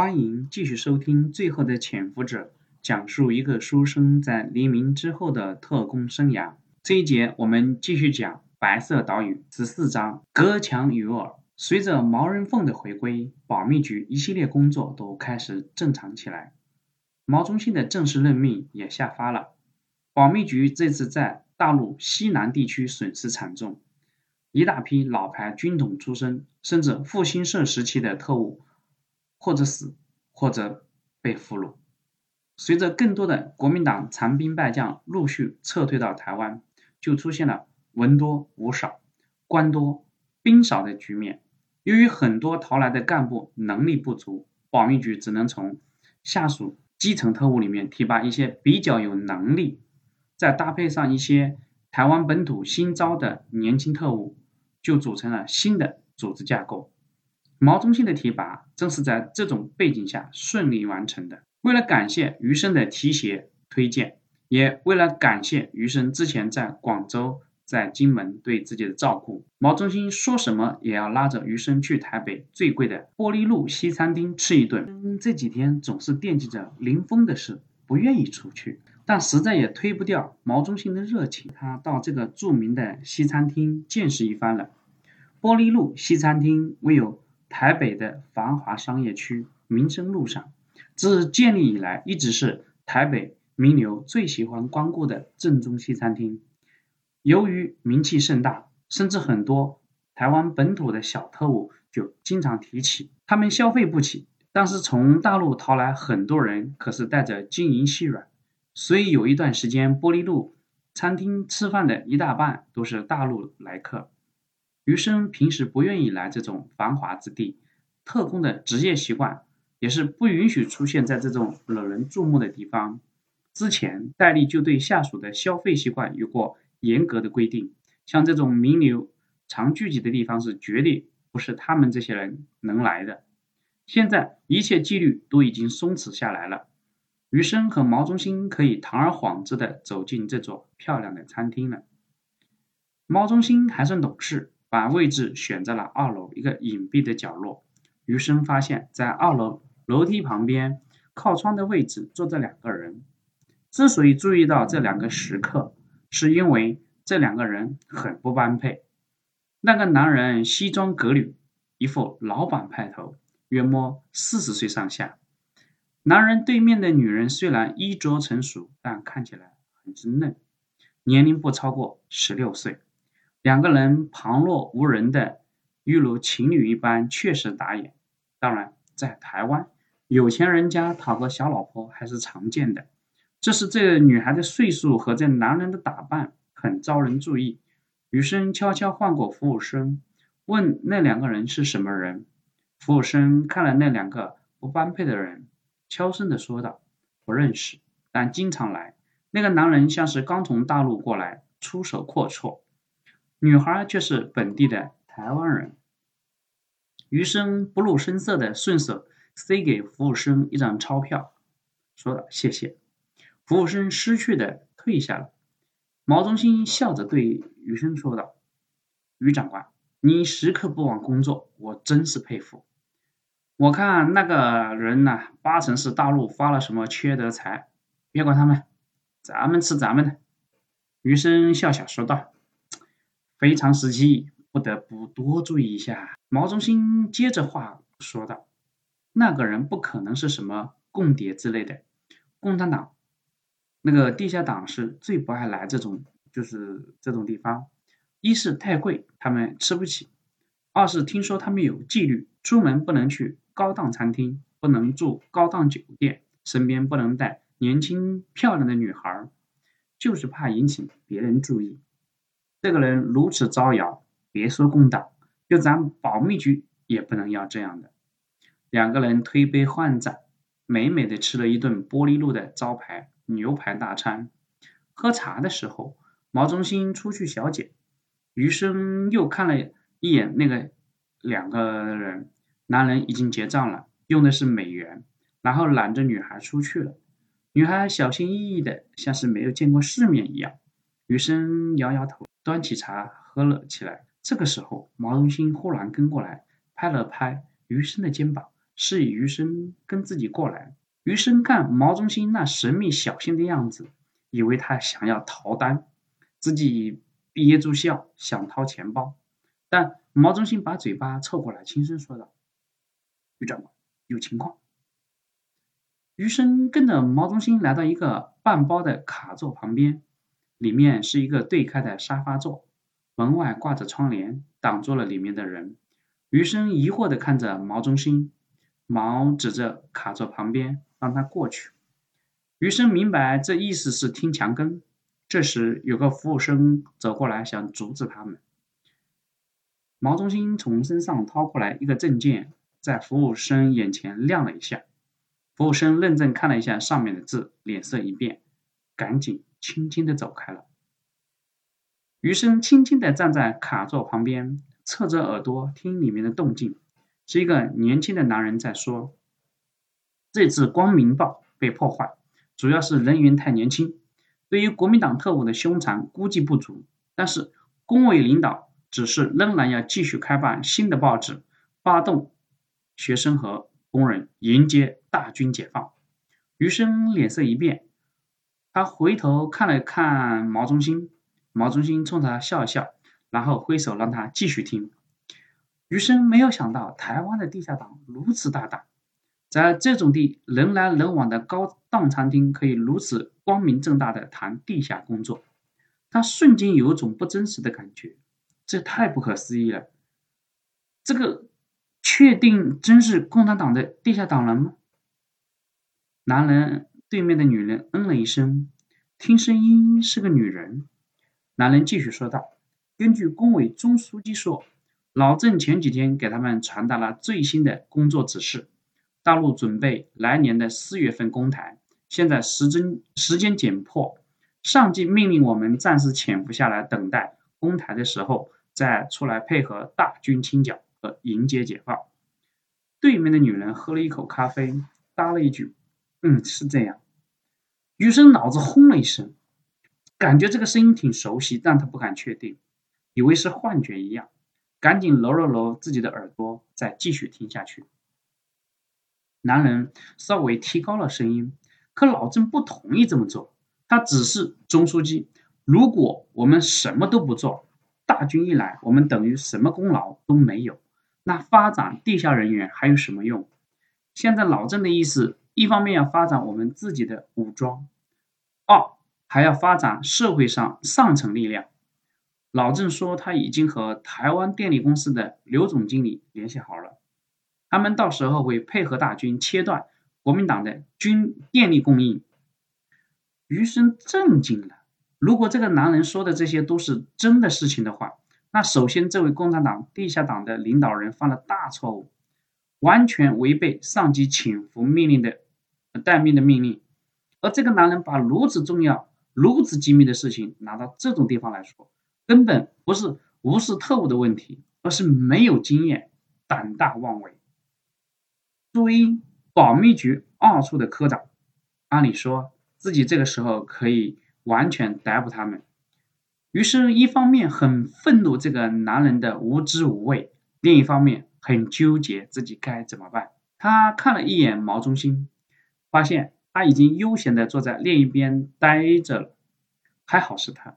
欢迎继续收听《最后的潜伏者》，讲述一个书生在黎明之后的特工生涯。这一节我们继续讲《白色岛屿》十四章“隔墙有耳”。随着毛人凤的回归，保密局一系列工作都开始正常起来。毛中心的正式任命也下发了。保密局这次在大陆西南地区损失惨重，一大批老牌军统出身，甚至复兴社时期的特务。或者死，或者被俘虏。随着更多的国民党残兵败将陆续撤退到台湾，就出现了文多武少、官多兵少的局面。由于很多逃来的干部能力不足，保密局只能从下属基层特务里面提拔一些比较有能力，再搭配上一些台湾本土新招的年轻特务，就组成了新的组织架构。毛中信的提拔正是在这种背景下顺利完成的。为了感谢余生的提携推荐，也为了感谢余生之前在广州、在金门对自己的照顾，毛中心说什么也要拉着余生去台北最贵的玻璃路西餐厅吃一顿。这几天总是惦记着林峰的事，不愿意出去，但实在也推不掉毛中心的热情。他到这个著名的西餐厅见识一番了。玻璃路西餐厅唯有。台北的繁华商业区民生路上，自建立以来一直是台北名流最喜欢光顾的正宗西餐厅。由于名气甚大，甚至很多台湾本土的小特务就经常提起。他们消费不起，但是从大陆逃来很多人可是带着金银细软，所以有一段时间玻璃路餐厅吃饭的一大半都是大陆来客。余生平时不愿意来这种繁华之地，特工的职业习惯也是不允许出现在这种惹人注目的地方。之前戴笠就对下属的消费习惯有过严格的规定，像这种名流常聚集的地方是绝对不是他们这些人能来的。现在一切纪律都已经松弛下来了，余生和毛中心可以堂而皇之的走进这座漂亮的餐厅了。毛中心还算懂事。把位置选在了二楼一个隐蔽的角落。余生发现，在二楼楼梯旁边靠窗的位置坐着两个人。之所以注意到这两个食客，是因为这两个人很不般配。那个男人西装革履，一副老板派头，约摸四十岁上下。男人对面的女人虽然衣着成熟，但看起来很稚嫩，年龄不超过十六岁。两个人旁若无人的，犹如情侣一般，确实打眼。当然，在台湾，有钱人家讨个小老婆还是常见的。这是这女孩的岁数和这男人的打扮很招人注意。余生悄悄换过服务生，问那两个人是什么人。服务生看了那两个不般配的人，悄声的说道：“不认识，但经常来。那个男人像是刚从大陆过来，出手阔绰。”女孩却是本地的台湾人。余生不露声色的顺手塞给服务生一张钞票，说道：“谢谢。”服务生失去的退下了。毛中心笑着对余生说道：“余长官，你时刻不忘工作，我真是佩服。我看那个人呐，八成是大陆发了什么缺德财。别管他们，咱们吃咱们的。”余生笑笑说道。非常时期，不得不多注意一下。毛中心接着话说道：“那个人不可能是什么共谍之类的。共产党那个地下党是最不爱来这种，就是这种地方。一是太贵，他们吃不起；二是听说他们有纪律，出门不能去高档餐厅，不能住高档酒店，身边不能带年轻漂亮的女孩，就是怕引起别人注意。”这个人如此招摇，别说共党，就咱保密局也不能要这样的。两个人推杯换盏，美美的吃了一顿玻璃路的招牌牛排大餐。喝茶的时候，毛中心出去小解，余生又看了一眼那个两个人，男人已经结账了，用的是美元，然后揽着女孩出去了。女孩小心翼翼的，像是没有见过世面一样。余生摇摇头。端起茶喝了起来。这个时候，毛中心忽然跟过来，拍了拍余生的肩膀，示意余生跟自己过来。余生看毛中心那神秘小心的样子，以为他想要逃单，自己憋住笑想掏钱包。但毛中心把嘴巴凑过来，轻声说道：“余长官，有情况。”余生跟着毛中心来到一个半包的卡座旁边，里面是一个对开的沙发座，门外挂着窗帘，挡住了里面的人。余生疑惑地看着毛中心，毛指着卡座旁边，让他过去。余生明白这意思是听墙根。这时有个服务生走过来，想阻止他们。毛中心从身上掏过来一个证件，在服务生眼前亮了一下。服务生认真看了一下上面的字，脸色一变，赶紧轻轻的走开了。余生轻轻的站在卡座旁边，侧着耳朵听里面的动静。是一个年轻的男人在说：“这次光明报被破坏，主要是人员太年轻，对于国民党特务的凶残估计不足。但是工委领导指示，仍然要继续开办新的报纸，发动学生和。”工人迎接大军解放，余生脸色一变，他回头看了看毛中心，毛中心冲他笑了笑，然后挥手让他继续听。余生没有想到台湾的地下党如此大胆，在这种地人来人往的高档餐厅，可以如此光明正大的谈地下工作，他瞬间有种不真实的感觉，这太不可思议了，这个。确定真是共产党的地下党人吗？男人对面的女人嗯了一声，听声音是个女人。男人继续说道：“根据工委中书记说，老郑前几天给他们传达了最新的工作指示，大陆准备来年的四月份攻台，现在时针时间紧迫，上级命令我们暂时潜伏下来，等待攻台的时候再出来配合大军清剿。”和迎接解放。对面的女人喝了一口咖啡，搭了一句：“嗯，是这样。”余生脑子轰了一声，感觉这个声音挺熟悉，但他不敢确定，以为是幻觉一样，赶紧揉了揉自己的耳朵，再继续听下去。男人稍微提高了声音，可老郑不同意这么做，他只是钟书记：“如果我们什么都不做，大军一来，我们等于什么功劳都没有。”那发展地下人员还有什么用？现在老郑的意思，一方面要发展我们自己的武装，二还要发展社会上上层力量。老郑说他已经和台湾电力公司的刘总经理联系好了，他们到时候会配合大军切断国民党的军电力供应。余生震惊了，如果这个男人说的这些都是真的事情的话。那首先，这位共产党地下党的领导人犯了大错误，完全违背上级请服命令的待命的命令。而这个男人把如此重要、如此机密的事情拿到这种地方来说，根本不是无视特务的问题，而是没有经验、胆大妄为。作为保密局二处的科长，按理说自己这个时候可以完全逮捕他们。于是，一方面很愤怒这个男人的无知无畏，另一方面很纠结自己该怎么办。他看了一眼毛中心，发现他已经悠闲地坐在另一边待着了。还好是他，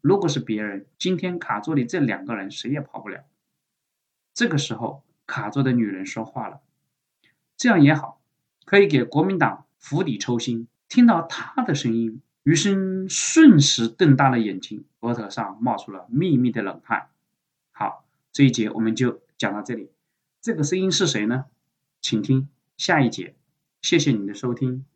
如果是别人，今天卡座里这两个人谁也跑不了。这个时候，卡座的女人说话了：“这样也好，可以给国民党釜底抽薪。”听到她的声音。余生瞬时瞪大了眼睛，额头上冒出了密密的冷汗。好，这一节我们就讲到这里。这个声音是谁呢？请听下一节。谢谢你的收听。